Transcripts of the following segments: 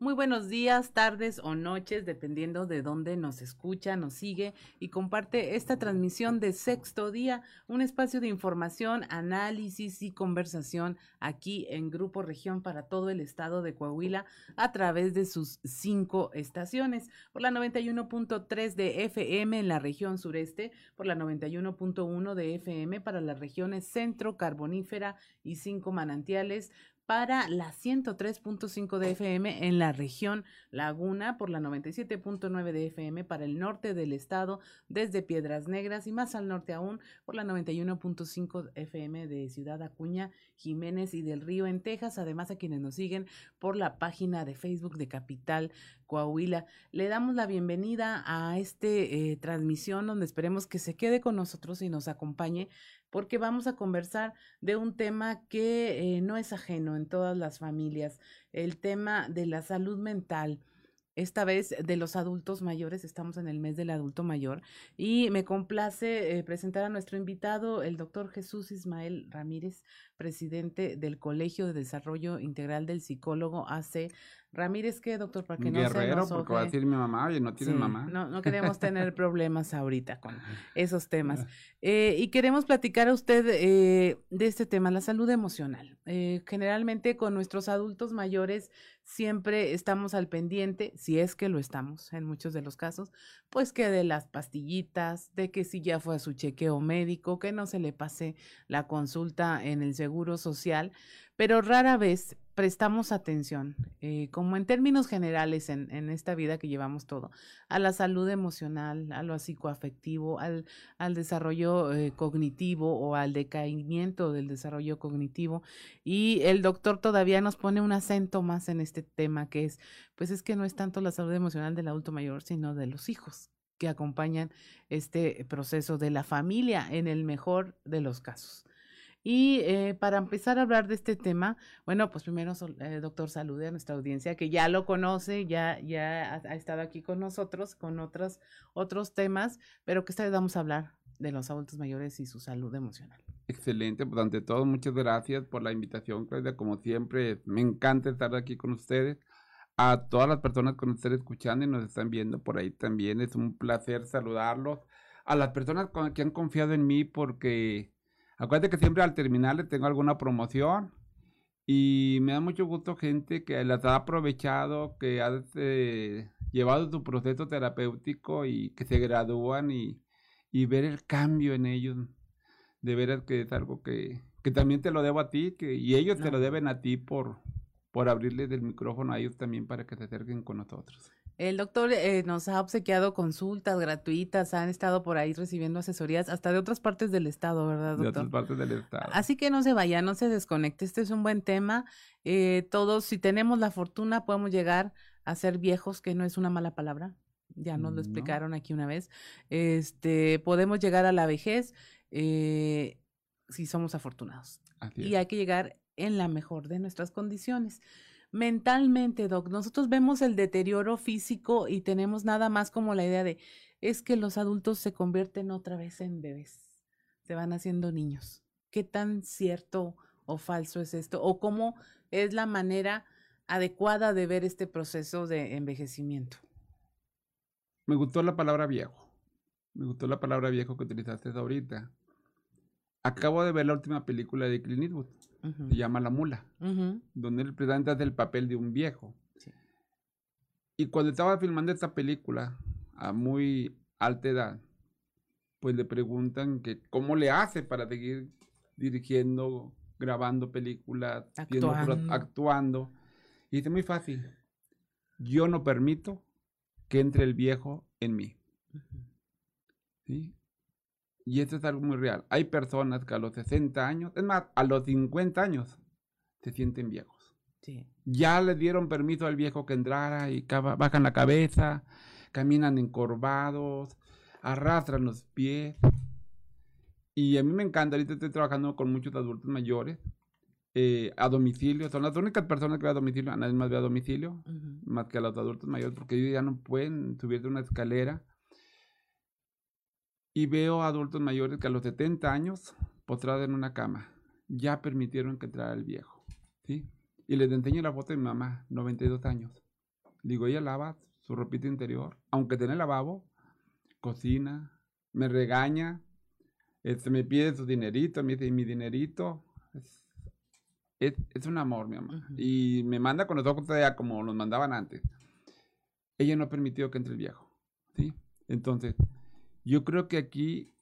Muy buenos días, tardes o noches, dependiendo de dónde nos escucha, nos sigue y comparte esta transmisión de sexto día, un espacio de información, análisis y conversación aquí en Grupo Región para todo el estado de Coahuila a través de sus cinco estaciones, por la 91.3 de FM en la región sureste, por la 91.1 de FM para las regiones centro, carbonífera y cinco manantiales, para la 103.5 de FM en la región Laguna, por la 97.9 de FM para el norte del estado, desde Piedras Negras y más al norte aún, por la 91.5 FM de Ciudad Acuña, Jiménez y del Río en Texas, además a quienes nos siguen por la página de Facebook de Capital Coahuila. Le damos la bienvenida a esta eh, transmisión donde esperemos que se quede con nosotros y nos acompañe porque vamos a conversar de un tema que eh, no es ajeno en todas las familias, el tema de la salud mental. Esta vez de los adultos mayores, estamos en el mes del adulto mayor y me complace eh, presentar a nuestro invitado, el doctor Jesús Ismael Ramírez, presidente del Colegio de Desarrollo Integral del Psicólogo AC Ramírez, ¿qué, doctor? Para que Guerrero, no se porque va a decir mi mamá, oye, no tiene mamá. No, no queremos tener problemas ahorita con esos temas. Eh, y queremos platicar a usted eh, de este tema, la salud emocional. Eh, generalmente con nuestros adultos mayores siempre estamos al pendiente, si es que lo estamos en muchos de los casos, pues que de las pastillitas, de que si ya fue a su chequeo médico, que no se le pase la consulta en el seguro social, pero rara vez prestamos atención, eh, como en términos generales en, esta vida que llevamos todo, a la salud emocional, a lo psicoafectivo, al, al desarrollo eh, cognitivo o al decaimiento del desarrollo cognitivo. Y el doctor todavía nos pone un acento más en este tema, que es, pues es que no es tanto la salud emocional del adulto mayor, sino de los hijos que acompañan este proceso de la familia en el mejor de los casos. Y eh, para empezar a hablar de este tema, bueno, pues primero, eh, doctor, salude a nuestra audiencia que ya lo conoce, ya, ya ha, estado aquí con nosotros con otros, otros temas, pero que esta vez vamos a hablar de los adultos mayores y su salud emocional. Excelente, pues ante todo, muchas gracias por la invitación, Claudia. Como siempre, me encanta estar aquí con ustedes. A todas las personas que nos están escuchando y nos están viendo por ahí también, es un placer saludarlos. A las personas que han confiado en mí porque Acuérdate que siempre al terminar le tengo alguna promoción y me da mucho gusto gente que las ha aprovechado, que ha eh, llevado su proceso terapéutico y que se gradúan y, ver el cambio en ellos. De veras que es algo que, también te lo debo a ti que, y ellos te lo deben a ti por, por abrirles el micrófono a ellos también para que se acerquen con nosotros. El doctor eh, nos ha obsequiado consultas gratuitas, han estado por ahí recibiendo asesorías hasta de otras partes del estado, ¿verdad, doctor? De otras partes del estado. Así que no se vaya, no se desconecte. Este es un buen tema. Eh, todos, si tenemos la fortuna, podemos llegar a ser viejos, que no es una mala palabra. Ya nos lo explicaron aquí una vez. Este, podemos llegar a la vejez eh, si somos afortunados. y hay que llegar en la mejor de nuestras condiciones mentalmente, Doc. Nosotros vemos el deterioro físico y tenemos nada más como la idea de, es que los adultos se convierten otra vez en bebés, se van haciendo niños. ¿Qué tan cierto o falso es esto? ¿O cómo es la manera adecuada de ver este proceso de envejecimiento? Me gustó la palabra viejo. Me gustó la palabra viejo que utilizaste ahorita. Acabo de ver la última película de Clint Eastwood se llama La Mula, donde él presenta el papel de un viejo. Y cuando estaba filmando esta película a muy alta edad, pues le preguntan que cómo le hace para seguir dirigiendo, grabando películas, actuando. actuando. Y dice muy fácil, yo no permito que entre el viejo en mí. ¿Sí? Y esto es algo muy real. Hay personas que a los 60 años, es más, a los 50 años, se sienten viejos. Sí. Ya le dieron permiso al viejo que entrara y bajan la cabeza, caminan encorvados, arrastran los pies. Y a mí me encanta, ahorita estoy trabajando con muchos adultos mayores eh, a domicilio. Son las únicas personas que van a domicilio, a nadie más ve a domicilio, más que a los adultos mayores, porque ellos ya no pueden subir de una escalera y veo adultos mayores que a los 70 años postrado en una cama. Ya permitieron que entrara el viejo, ¿sí? Y les enseño la foto de mi mamá, 92 años. Digo, ella lava su ropita interior, aunque tiene lavabo, cocina, me regaña, este, me pide su dinerito, me dice, mi dinerito. Es, es, un amor, mi mamá. Y me manda con los ojos como los mandaban antes. Ella no ha permitido que entre el viejo, ¿sí? Entonces, yo creo que aquí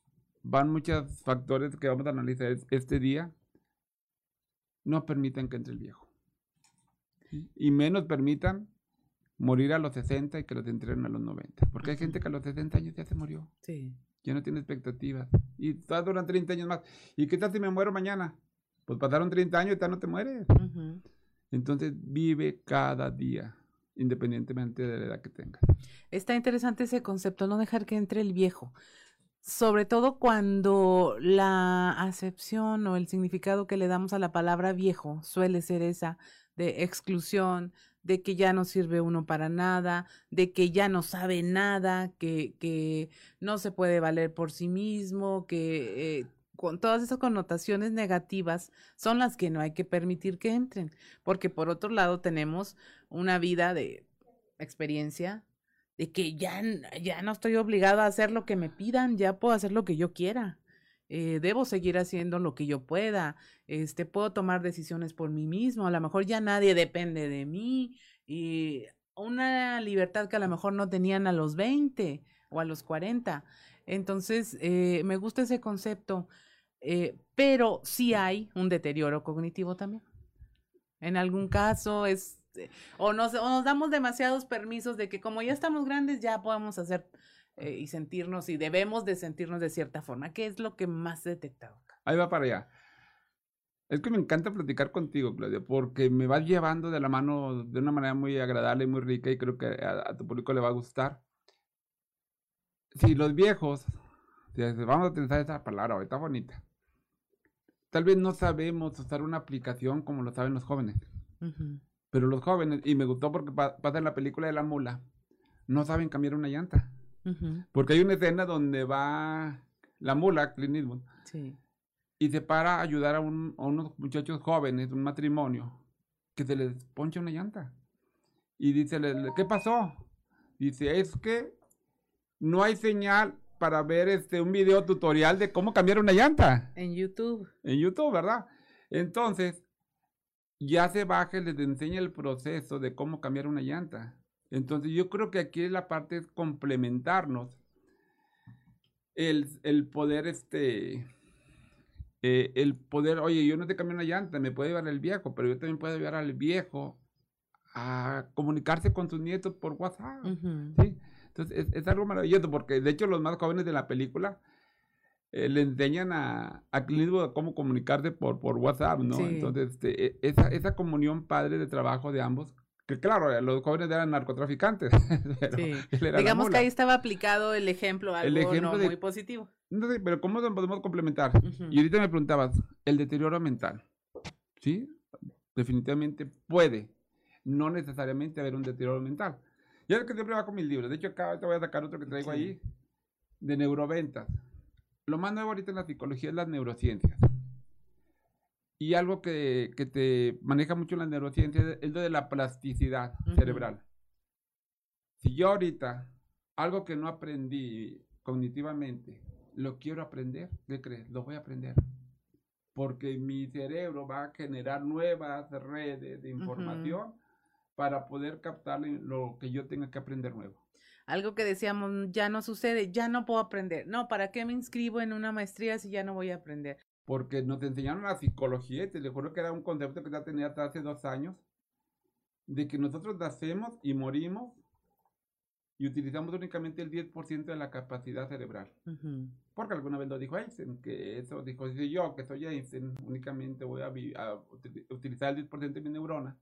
van muchos factores que vamos a analizar este día. No permiten que entre el viejo. Y menos permitan morir a los 60 y que los entren a los 90. Porque hay gente que a los 60 años ya se murió. Sí. Ya no tiene expectativas. Y todavía duran 30 años más. ¿Y qué tal si me muero mañana? Pues pasaron 30 años y ya no te mueres. Entonces vive cada día, independientemente de la edad que tengas. Está interesante ese concepto, no dejar que entre el viejo. Sobre todo cuando la acepción o el significado que le damos a la palabra viejo suele ser esa de exclusión, de que ya no sirve uno para nada, de que ya no sabe nada, que, que no se puede valer por sí mismo, que eh, con todas esas connotaciones negativas son las que no hay que permitir que entren, porque por otro lado tenemos una vida de experiencia, de que ya, ya no estoy obligado a hacer lo que me pidan, ya puedo hacer lo que yo quiera. Eh, debo seguir haciendo lo que yo pueda, este, puedo tomar decisiones por mí mismo, a lo mejor ya nadie depende de mí y una libertad que a lo mejor no tenían a los 20 o a los 40. Entonces, eh, me gusta ese concepto, eh, pero sí hay un deterioro cognitivo también. En algún caso es, o nos, o nos damos demasiados permisos de que como ya estamos grandes ya podemos hacer eh, y sentirnos y debemos de sentirnos de cierta forma. ¿Qué es lo que más he detectado? Ahí va para allá. Es que me encanta platicar contigo, Claudia, porque me vas llevando de la mano de una manera muy agradable y muy rica y creo que a, tu público le va a gustar. Si los viejos, vamos a utilizar esa palabra, ahorita bonita, tal vez no sabemos usar una aplicación como lo saben los jóvenes. Pero los jóvenes, y me gustó porque pasa en la película de la mula, no saben cambiar una llanta. Porque hay una escena donde va la mula, Clint Eastwood, y se para a ayudar a, unos muchachos jóvenes, un matrimonio, que se les poncha una llanta. Y dice, ¿qué pasó? Dice, es que no hay señal para ver este un video tutorial de cómo cambiar una llanta. En YouTube. En YouTube, ¿verdad? Entonces, ya se baja y les enseña el proceso de cómo cambiar una llanta. Entonces yo creo que aquí la parte es complementarnos. El, poder, este, eh, el poder, oye, yo no te cambio una llanta, me puede llevar el viejo, pero yo también puedo ayudar al viejo a comunicarse con sus nietos por WhatsApp. ¿sí? Entonces es, algo maravilloso porque de hecho los más jóvenes de la película eh, le enseñan a, a cómo comunicarse por, por WhatsApp, ¿no? Entonces este, e, esa, esa comunión padre de trabajo de ambos que claro, eh, los jóvenes eran narcotraficantes. sí. Digamos que ahí estaba aplicado el ejemplo, algo no muy positivo. No sé, pero ¿cómo podemos complementar? Y ahorita me preguntabas, el deterioro mental. ¿Sí? Definitivamente puede. No necesariamente haber un deterioro mental. Ya es que siempre va con mis libros. De hecho, acá te voy a sacar otro que traigo ahí de neuroventas. Lo más nuevo ahorita en la psicología es las neurociencias. Y algo que, te maneja mucho la neurociencia es lo de la plasticidad cerebral. Si yo ahorita, algo que no aprendí cognitivamente, lo quiero aprender, ¿qué crees? Lo voy a aprender. Porque mi cerebro va a generar nuevas redes de información para poder captar lo que yo tenga que aprender nuevo. Algo que decíamos, ya no sucede, ya no puedo aprender. No, ¿para qué me inscribo en una maestría si ya no voy a aprender? porque nos enseñaron la psicología y te le juro que era un concepto que ya tenía hasta hace dos años, de que nosotros nacemos y morimos y utilizamos únicamente el 10% de la capacidad cerebral. Porque alguna vez lo dijo Einstein, que eso dijo, si yo que soy Einstein, únicamente voy a, utilizar el 10% de mi neurona.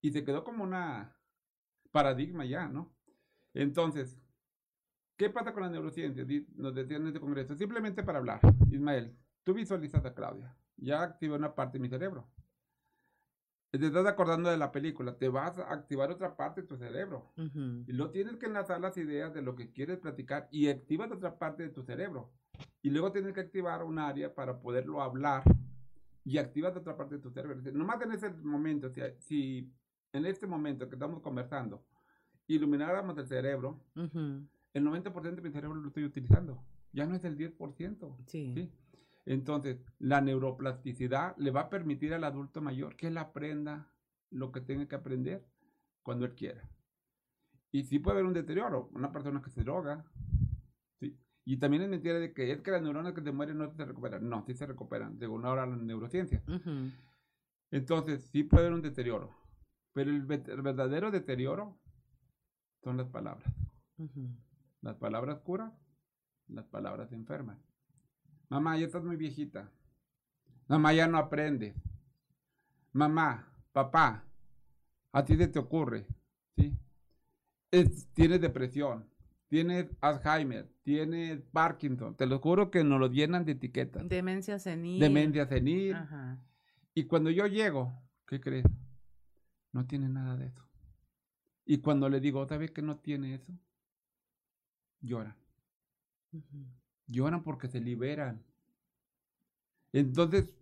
Y se quedó como una paradigma ya, ¿no? Entonces, ¿qué pasa con la neurociencia? Nos decían en este congreso, simplemente para hablar, Ismael, Tú visualizas a Claudia. Ya activé una parte de mi cerebro. te estás acordando de la película, te vas a activar otra parte de tu cerebro. Y luego tienes que enlazar las ideas de lo que quieres platicar y activas otra parte de tu cerebro. Y luego tienes que activar un área para poderlo hablar y activas otra parte de tu cerebro. Nomás en ese momento, si, si en este momento que estamos conversando, ilumináramos el cerebro, el 90% de mi cerebro lo estoy utilizando. Ya no es el 10%. Sí. ¿sí? Entonces, la neuroplasticidad le va a permitir al adulto mayor que él aprenda lo que tenga que aprender cuando él quiera. Y sí puede haber un deterioro, una persona que se droga. ¿sí? Y también es mentira de que es que las neuronas que se mueren no se recuperan. No, sí se recuperan, según ahora la neurociencia. Entonces, sí puede haber un deterioro. Pero el, verdadero deterioro son las palabras. Las palabras curan, las palabras enferman. Mamá, ya estás muy viejita. Mamá, ya no aprende. Mamá, papá, a ti se te ocurre, ¿sí? tienes depresión, tienes Alzheimer, tienes Parkinson. Te lo juro que nos lo llenan de etiquetas. Demencia senil. Demencia senil. Y cuando yo llego, ¿qué crees? No tiene nada de eso. Y cuando le digo, otra vez que no tiene eso? Lloran lloran porque se liberan. Entonces,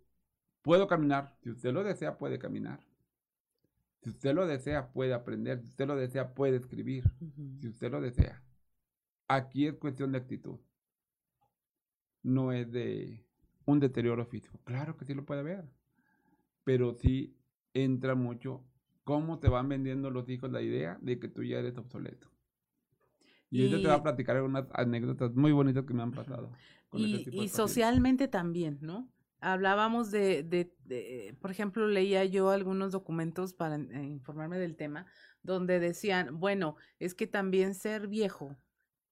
puedo caminar. Si usted lo desea, puede caminar. Si usted lo desea, puede aprender. Si usted lo desea, puede escribir. Si usted lo desea. Aquí es cuestión de actitud. No es de un deterioro físico. Claro que sí lo puede ver. Pero sí entra mucho cómo te van vendiendo los hijos la idea de que tú ya eres obsoleto. Y, y te voy a platicar algunas anécdotas muy bonitas que me han pasado. y, socialmente también, ¿no? Hablábamos de, de, por ejemplo, leía yo algunos documentos para eh, informarme del tema, donde decían, bueno, es que también ser viejo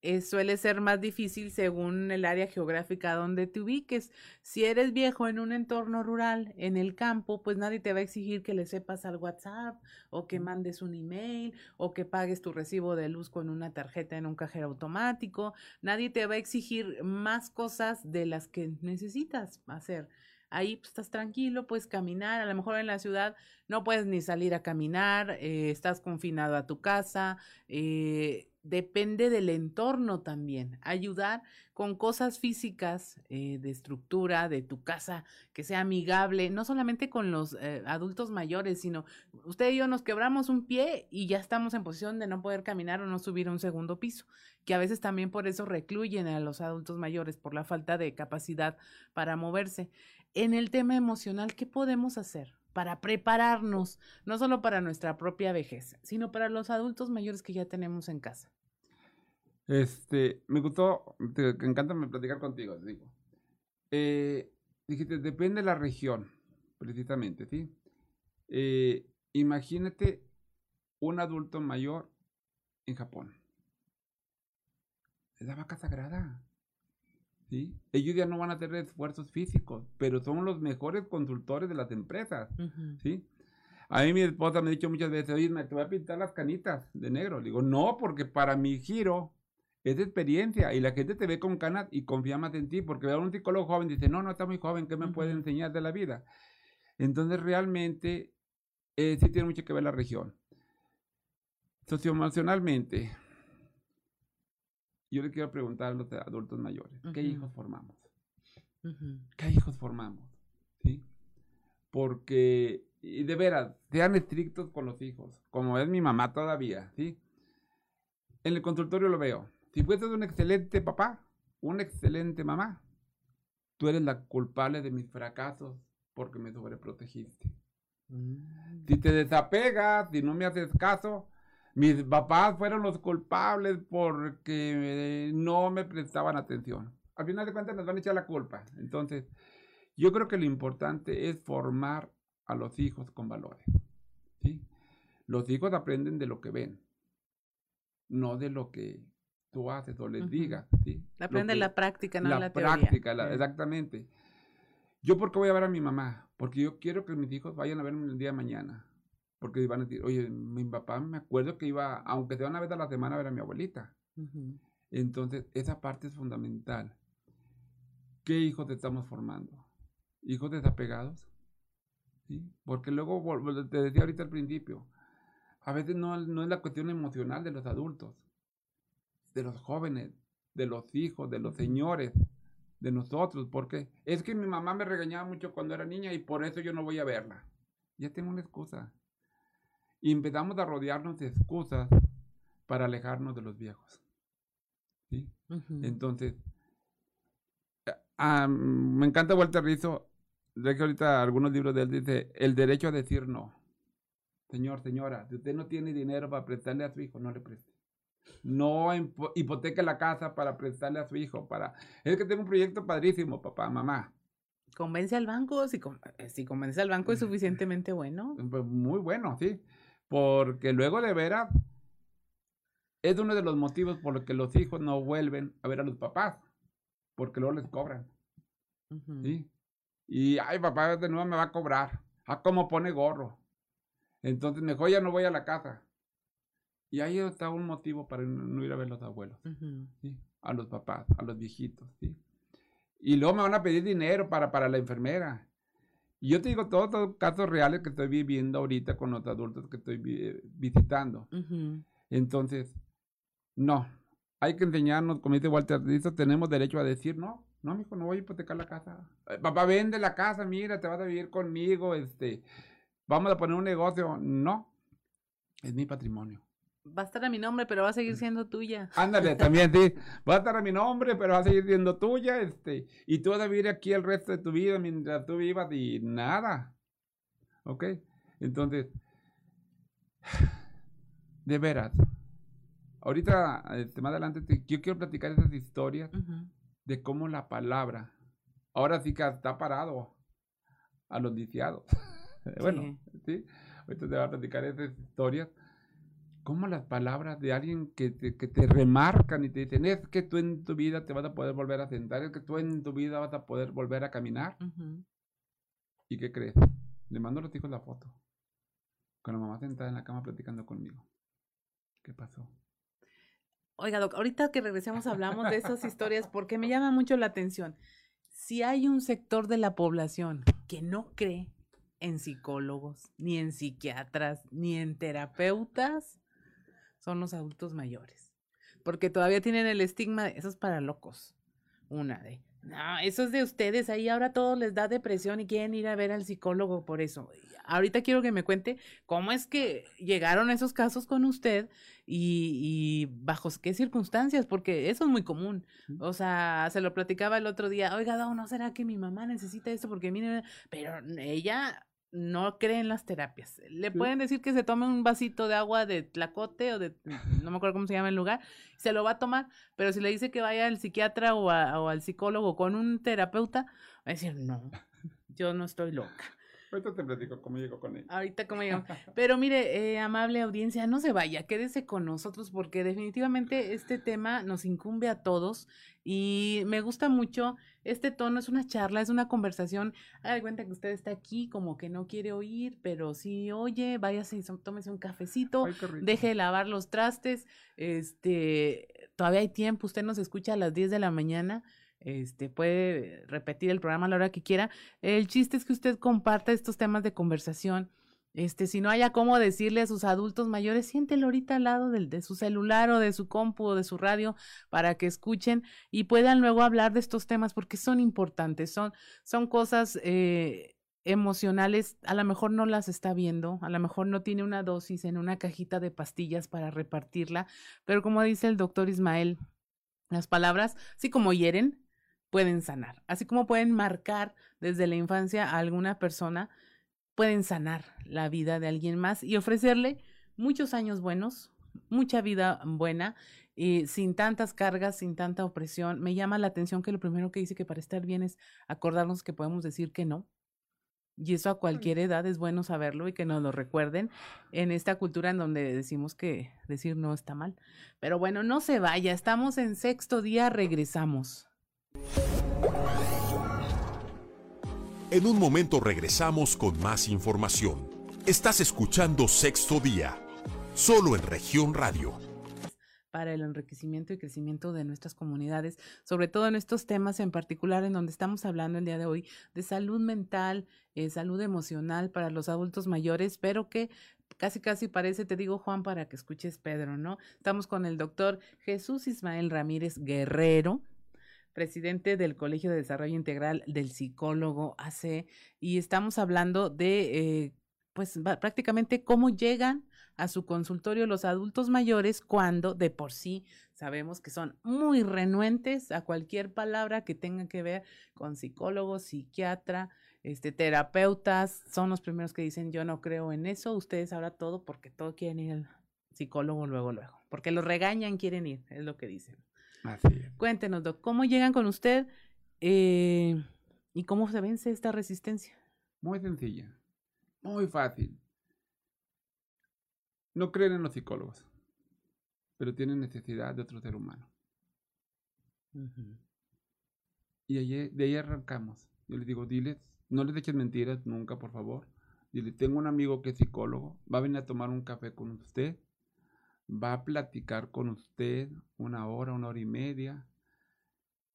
eh, suele ser más difícil según el área geográfica donde te ubiques. Si eres viejo en un entorno rural, en el campo, pues nadie te va a exigir que le sepas al WhatsApp o que mandes un email o que pagues tu recibo de luz con una tarjeta en un cajero automático. Nadie te va a exigir más cosas de las que necesitas hacer ahí pues, estás tranquilo, puedes caminar, a lo mejor en la ciudad no puedes ni salir a caminar, eh, estás confinado a tu casa, eh, depende del entorno también. Ayudar con cosas físicas eh, de estructura de tu casa, que sea amigable, no solamente con los eh, adultos mayores, sino usted y yo nos quebramos un pie y ya estamos en posición de no poder caminar o no subir a un segundo piso, que a veces también por eso recluyen a los adultos mayores, por la falta de capacidad para moverse. En el tema emocional, ¿qué podemos hacer? para prepararnos, no solo para nuestra propia vejez, sino para los adultos mayores que ya tenemos en casa. Este, me gustó, te, encanta platicar contigo, digo. Eh, dijiste, depende de la región, precisamente, ¿sí? Eh, imagínate un adulto mayor en Japón. Es la vaca sagrada. ¿sí? Ellos ya no van a tener esfuerzos físicos, pero son los mejores consultores de las empresas. ¿sí? A mí mi esposa me ha dicho muchas veces, oye, te voy a pintar las canitas de negro. Le digo, no, porque para mi giro es de experiencia y la gente te ve con canas y confía más en ti porque un psicólogo joven dice, no, no está muy joven, ¿qué me puede enseñar de la vida? Entonces realmente eh, sí tiene mucho que ver la región. Socioemocionalmente, yo le quiero preguntar a los adultos mayores, ¿qué hijos formamos? ¿Qué hijos formamos? ¿Sí? Porque, y de veras, sean estrictos con los hijos, como es mi mamá todavía, ¿sí? En el consultorio lo veo si fuiste un excelente papá, una excelente mamá, tú eres la culpable de mis fracasos porque me sobreprotegiste. Mm. Si te desapegas, si no me haces caso, mis papás fueron los culpables porque no me prestaban atención. Al final de cuentas nos van a echar la culpa. Entonces, yo creo que lo importante es formar a los hijos con valores. ¿sí? Los hijos aprenden de lo que ven, no de lo que tú haces o les digas. ¿sí? Aprende la práctica, no la, la práctica, exactamente. ¿Yo por qué voy a ver a mi mamá? Porque yo quiero que mis hijos vayan a verme el día de mañana. Porque van a decir, oye, mi papá me acuerdo que iba, aunque sea una vez a la semana, a ver a mi abuelita. Entonces, esa parte es fundamental. ¿Qué hijos estamos formando? ¿Hijos desapegados? Porque luego, te decía ahorita al principio, a veces no, no es la cuestión emocional de los adultos, de los jóvenes, de los hijos, de los señores, de nosotros, porque es que mi mamá me regañaba mucho cuando era niña y por eso yo no voy a verla. Ya tengo una excusa. Y empezamos a rodearnos de excusas para alejarnos de los viejos. ¿sí? Entonces, me encanta Walter Rizzo, de que ahorita algunos libros de él dice, el derecho a decir no. Señor, señora, si usted no tiene dinero para prestarle a su hijo, no le preste. No hipoteque la casa para prestarle a su hijo. Para... Es que tengo un proyecto padrísimo, papá, mamá. Convence al banco, si, eh, si convence al banco es suficientemente bueno. Pues muy bueno, sí. Porque luego de veras es uno de los motivos por los que los hijos no vuelven a ver a los papás. Porque luego les cobran. ¿Sí? Y, ay, papá, de nuevo me va a cobrar. Ah, cómo pone gorro. Entonces, mejor ya no voy a la casa. Y ahí está un motivo para no ir a ver a los abuelos, ¿sí? a los papás, a los viejitos. ¿sí? Y luego me van a pedir dinero para, para la enfermera. Y yo te digo todos los casos reales que estoy viviendo ahorita con los adultos que estoy visitando. Entonces, no, hay que enseñarnos, como dice Walter, tenemos derecho a decir no. No, mijo, no voy a hipotecar la casa. Eh, papá, vende la casa, mira, te vas a vivir conmigo, este, vamos a poner un negocio. No, es mi patrimonio. Va a estar a mi nombre, pero va a seguir siendo tuya. Ándale, también, sí. Va a estar a mi nombre, pero va a seguir siendo tuya, este, y tú vas a vivir aquí el resto de tu vida mientras tú vivas y nada. ¿Ok? Entonces, de veras, ahorita, este, más adelante, yo quiero platicar esas historias de cómo la palabra, ahora sí que está parado a los lisiados. bueno, sí. Ahorita te voy a platicar esas historias. Cómo las palabras de alguien que te, que te remarcan y te dicen, es que tú en tu vida te vas a poder volver a sentar, es que tú en tu vida vas a poder volver a caminar. ¿Y qué crees? Le mando a los hijos la foto. Con la mamá sentada en la cama platicando conmigo. ¿Qué pasó? Oiga, Doc, ahorita que regresemos hablamos de esas historias porque me llama mucho la atención. Si hay un sector de la población que no cree en psicólogos, ni en psiquiatras, ni en terapeutas, son los adultos mayores. Porque todavía tienen el estigma de esos para locos. Una de, no, eso es de ustedes, ahí ahora todo les da depresión y quieren ir a ver al psicólogo por eso. Ahorita quiero que me cuente cómo es que llegaron esos casos con usted y, y bajo qué circunstancias, porque eso es muy común. O sea, se lo platicaba el otro día, oiga, ¿no será que mi mamá necesita esto? Porque mire, pero ella no cree en las terapias. Le pueden decir que se tome un vasito de agua de tlacote o de, no me acuerdo cómo se llama el lugar, se lo va a tomar, pero si le dice que vaya al psiquiatra o, o al psicólogo con un terapeuta, va a decir, no, yo no estoy loca. Ahorita te platico cómo llego con ella. Ahorita cómo llego. Pero mire, eh, amable audiencia, no se vaya, quédese con nosotros porque definitivamente este tema nos incumbe a todos y me gusta mucho este tono, es una charla, es una conversación. Haga cuenta que usted está aquí como que no quiere oír, pero si oye, váyase y tómese un cafecito, deje de lavar los trastes, este, todavía hay tiempo, usted nos escucha a las 10 de la mañana este, puede repetir el programa a la hora que quiera. El chiste es que usted comparta estos temas de conversación. Este, si no haya cómo decirle a sus adultos mayores, siéntelo ahorita al lado del, de su celular o de su compu o de su radio para que escuchen y puedan luego hablar de estos temas porque son importantes, son, son cosas eh, emocionales, a lo mejor no las está viendo, a lo mejor no tiene una dosis en una cajita de pastillas para repartirla, pero como dice el doctor Ismael, las palabras, así como hieren, pueden sanar. Así como pueden marcar desde la infancia a alguna persona, pueden sanar la vida de alguien más y ofrecerle muchos años buenos, mucha vida buena, y sin tantas cargas, sin tanta opresión. Me llama la atención que lo primero que dice que para estar bien es acordarnos que podemos decir que no. Y eso a cualquier edad es bueno saberlo y que nos lo recuerden en esta cultura en donde decimos que decir no está mal. Pero bueno, no se vaya, estamos en sexto día, regresamos. En un momento regresamos con más información. Estás escuchando Sexto Día, solo en región radio para el enriquecimiento y crecimiento de nuestras comunidades, sobre todo en estos temas en particular en donde estamos hablando el día de hoy de salud mental, eh, salud emocional para los adultos mayores, pero que casi casi parece, te digo Juan, para que escuches Pedro, ¿no? Estamos con el doctor Jesús Ismael Ramírez Guerrero, presidente del Colegio de Desarrollo Integral del Psicólogo AC, y estamos hablando de, eh, pues prácticamente cómo llegan a su consultorio los adultos mayores cuando de por sí sabemos que son muy renuentes a cualquier palabra que tenga que ver con psicólogo, psiquiatra, este, terapeutas, son los primeros que dicen yo no creo en eso, ustedes ahora todo porque todo quieren ir al psicólogo luego, luego, porque los regañan, quieren ir, es lo que dicen. Así Cuéntenos, Doc, ¿cómo llegan con usted eh, y cómo se vence esta resistencia? Muy sencilla, muy fácil. No creen en los psicólogos, pero tienen necesidad de otro ser humano. Y de ahí arrancamos. Yo les digo, diles, no les eches mentiras nunca, por favor. Dile, tengo un amigo que es psicólogo, va a venir a tomar un café con usted, va a platicar con usted una hora, una hora y media.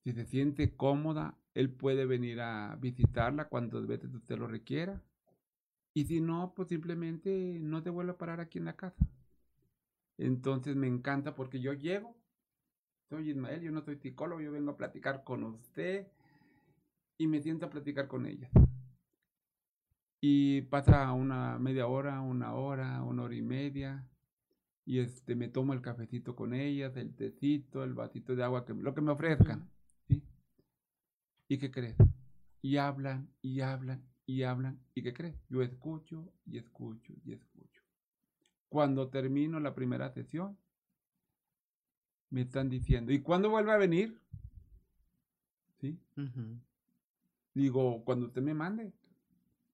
Si se siente cómoda, él puede venir a visitarla cuantas veces usted lo requiera. Y si no, pues simplemente no te vuelve a parar aquí en la casa. Entonces me encanta porque yo llego, soy Ismael, yo no soy psicólogo, yo vengo a platicar con usted y me siento a platicar con ella. Y pasa una media hora, una hora, una hora y media. Y este me tomo el cafecito con ellas, el tecito, el vasito de agua, que, lo que me ofrezcan. ¿sí? ¿Y qué crees? Y hablan, y hablan, y hablan. ¿Y qué crees? Yo escucho y escucho y escucho. Cuando termino la primera sesión, me están diciendo, ¿y cuándo vuelve a venir? ¿Sí? Digo, cuando usted me mande.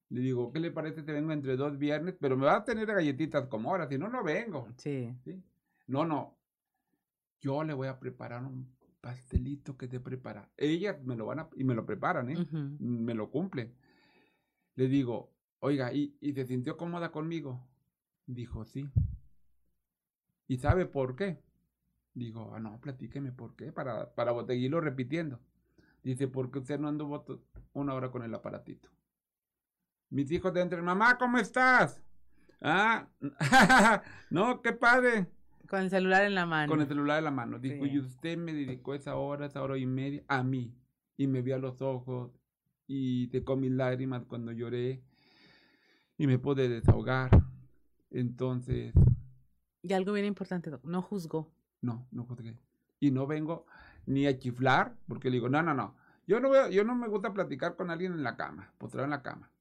Le digo, ¿qué le parece que vengo entre dos viernes? Pero me va a tener galletitas como ahora, si no, no vengo. Sí. ¿Sí? No, no. Yo le voy a preparar un pastelito que te prepara. Ellas me lo van a, y me lo preparan, ¿eh? Me lo cumplen. Le digo, oiga, ¿y, ¿y se sintió cómoda conmigo? Dijo, sí. ¿Y sabe por qué? Digo, ah, no, platíqueme por qué, para, para seguirlo repitiendo. Dice, porque usted no anduvo una hora con el aparatito. Mis hijos de entre, mamá, ¿cómo estás? Ah, no, qué padre. Con el celular en la mano. Con el celular en la mano. Dijo, y usted me dedicó esa hora, esa hora y media a mí. Y me vio a los ojos y con mis lágrimas cuando lloré y me pude desahogar. Entonces... Y algo bien importante, no juzgó. No, no juzgué. Y no vengo ni a chiflar, porque le digo, no, no, no. Yo no, veo, yo no me gusta platicar con alguien en la cama, postrar en la cama.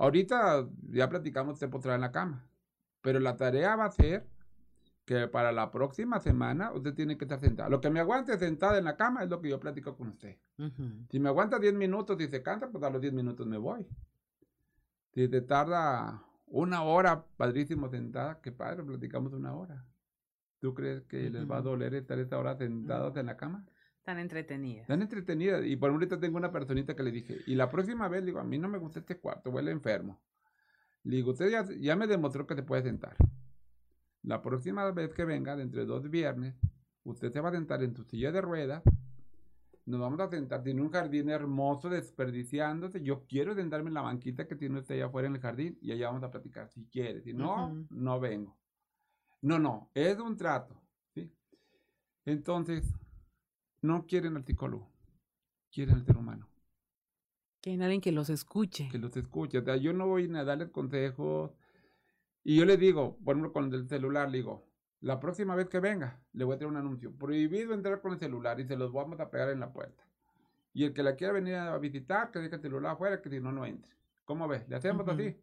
Ahorita ya platicamos de postrar en la cama. Pero la tarea va a ser que para la próxima semana usted tiene que estar sentado. Lo que me aguante sentada en la cama es lo que yo platico con usted. Si me aguanta 10 minutos y se cansa, pues a los 10 minutos me voy. Si te tarda una hora, padrísimo sentada, qué padre, platicamos una hora. ¿Tú crees que les va a doler estar esta hora sentados en la cama? Tan entretenidas. Tan entretenidas. Y por ahorita tengo una personita que le dije, y la próxima vez, digo, a mí no me gusta este cuarto, huele enfermo. Le digo, usted ya, ya me demostró que se puede sentar. La próxima vez que venga, dentro de dos viernes, usted se va a sentar en su silla de ruedas. Nos vamos a sentar en un jardín hermoso, desperdiciándose. Yo quiero sentarme en la banquita que tiene usted allá afuera en el jardín y allá vamos a platicar si quiere. Si no, no vengo. No, no, es un trato. ¿sí? Entonces, no quieren al psicólogo, quieren al ser humano. Quieren alguien que los escuche. Que los escuche. O sea, yo no voy a darles consejos y yo le digo, por ejemplo, con el celular, le digo, la próxima vez que venga, le voy a tener un anuncio. Prohibido entrar con el celular y se los vamos a pegar en la puerta. Y el que la quiera venir a visitar, que deje el celular afuera, que si no, no entre. ¿Cómo ves? ¿Le hacemos así?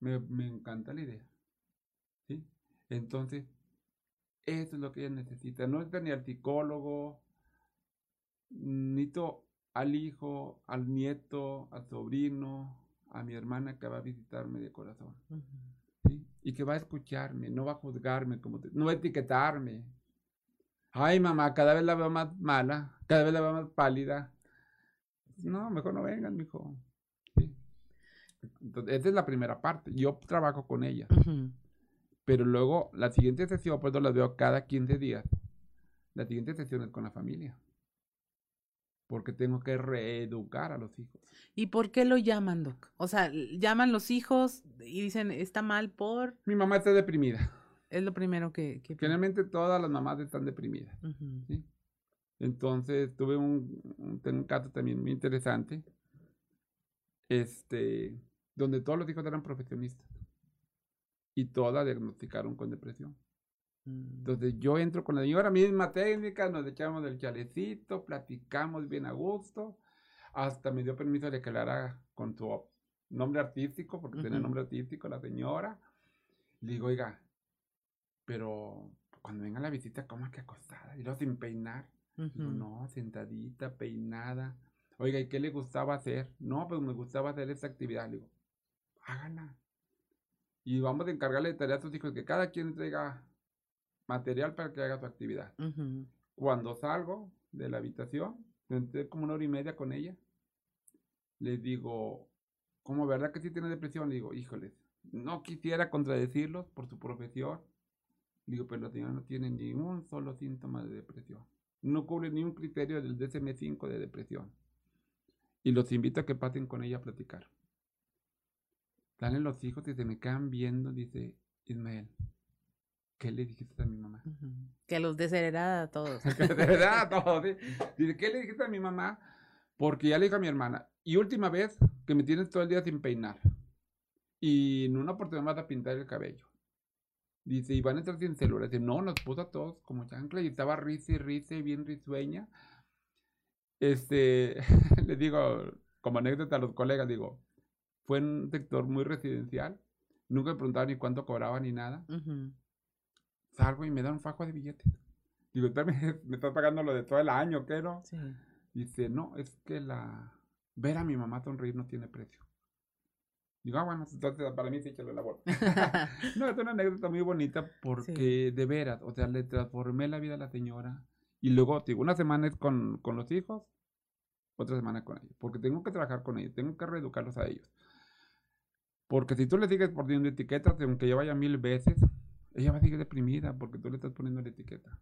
Me, me, encanta la idea. ¿Sí? Entonces, eso es lo que ella necesita. No es ni al psicólogo, ni al hijo, al nieto, al sobrino, a mi hermana que va a visitarme de corazón. ¿sí? Y que va a escucharme, no va a juzgarme, como no va a etiquetarme. Ay, mamá, cada vez la veo más mala, cada vez la veo más pálida. No, mejor no vengan, mijo. ¿Sí? Entonces, esa es la primera parte. Yo trabajo con ella. Pero luego, la siguiente sesión, pues las veo cada 15 días. La siguiente sesión es con la familia. Porque tengo que reeducar a los hijos. ¿Y por qué lo llaman, Doc? O sea, llaman los hijos y dicen, está mal por... Mi mamá está deprimida. Es lo primero que... que... Generalmente todas las mamás están deprimidas. ¿sí? Entonces tuve un, un, un, caso también muy interesante, este, donde todos los hijos eran profesionistas y todas diagnosticaron con depresión. Mm. Entonces yo entro con la señora, misma técnica, nos echamos del chalecito, platicamos bien a gusto, hasta me dio permiso de declarar con su nombre artístico, porque uh -huh. tenía nombre artístico la señora. Le digo, oiga, pero cuando venga la visita, ¿cómo que acostada? Y luego sin peinar. Uh -huh. Digo, no, sentadita, peinada. Oiga, ¿y qué le gustaba hacer? No, pues me gustaba hacer esta actividad. Le digo, hágala. Y vamos a encargarle de tarea a sus hijos que cada quien traiga material para que haga su actividad. Uh -huh. Cuando salgo de la habitación, entré como una hora y media con ella. Le digo, ¿cómo verdad que sí tiene depresión? Le digo, híjoles, no quisiera contradecirlos por su profesión. Le digo, pero la señora no tiene ni un solo síntoma de depresión. No cubre ni un criterio del DSM-5 de depresión. Y los invito a que pasen con ella a platicar. Salen los hijos y se me quedan viendo, dice Ismael. ¿Qué le dijiste a mi mamá? Uh -huh. Que los desheredada a todos. que los desheredada a todos, ¿sí? Dice, ¿qué le dijiste a mi mamá? Porque ya le dije a mi hermana, y última vez que me tienes todo el día sin peinar. Y en una oportunidad vas a pintar el cabello. Dice, y van a entrar sin celular. Dice, no, nos puso a todos como chancla y estaba risa y risa y bien risueña. Este, le digo, como anécdota a los colegas, digo, fue en un sector muy residencial. Nunca me preguntaban ni cuánto cobraba ni nada. Uh -huh. Salgo y me dan un fajo de billetes. Digo, ¿me, me estás pagando lo de todo el año, qué no? Sí. Dice, no, es que la... Ver a mi mamá sonreír no tiene precio. Digo, ah, bueno, entonces para mí sí que lo labor. no, es una anécdota muy bonita porque sí. de veras, o sea, le transformé la vida a la señora. Y luego, digo, una semana es con, con los hijos, otra semana con ellos. Porque tengo que trabajar con ellos, tengo que reeducarlos a ellos. Porque si tú le sigues poniendo etiquetas, aunque ya vaya mil veces, ella va a seguir deprimida porque tú le estás poniendo la etiqueta.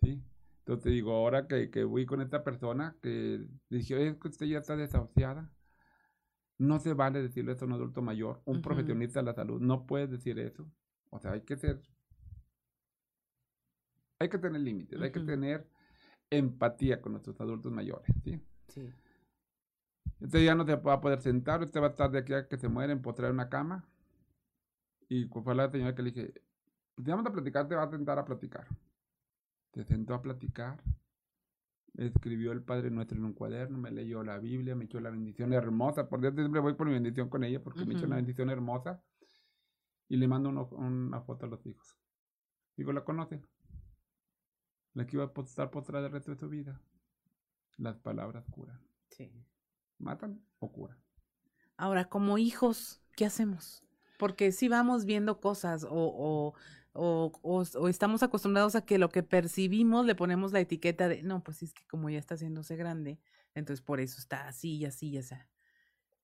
¿Sí? Entonces digo, ahora que, que voy con esta persona que dije, es que usted ya está desahuciada. No se vale decirle eso a un adulto mayor, un uh -huh. profesionista de la salud. No puedes decir eso. O sea, hay que ser. Hay que tener límites, uh -huh. hay que tener empatía con nuestros adultos mayores. ¿sí? Sí. Este ya no se va a poder sentar, usted va a estar de aquí a que se muere, empotrar en una cama. Y fue la señora que le dije, pues vamos a platicar, te va a sentar a platicar. Se sentó a platicar. Escribió el Padre Nuestro en un cuaderno, me leyó la Biblia, me echó la bendición hermosa. Por Dios, siempre voy por mi bendición con ella porque uh -huh. me echó una bendición hermosa. Y le mando uno, una foto a los hijos. Digo, ¿la conocen? La que iba a estar postrada el resto de su vida. Las palabras curan. Sí. ¿Matan o curan? Ahora, como hijos, ¿qué hacemos? Porque si vamos viendo cosas o, o o, o, o, estamos acostumbrados a que lo que percibimos le ponemos la etiqueta de, no, pues es que como ya está haciéndose grande, entonces por eso está así y así y así.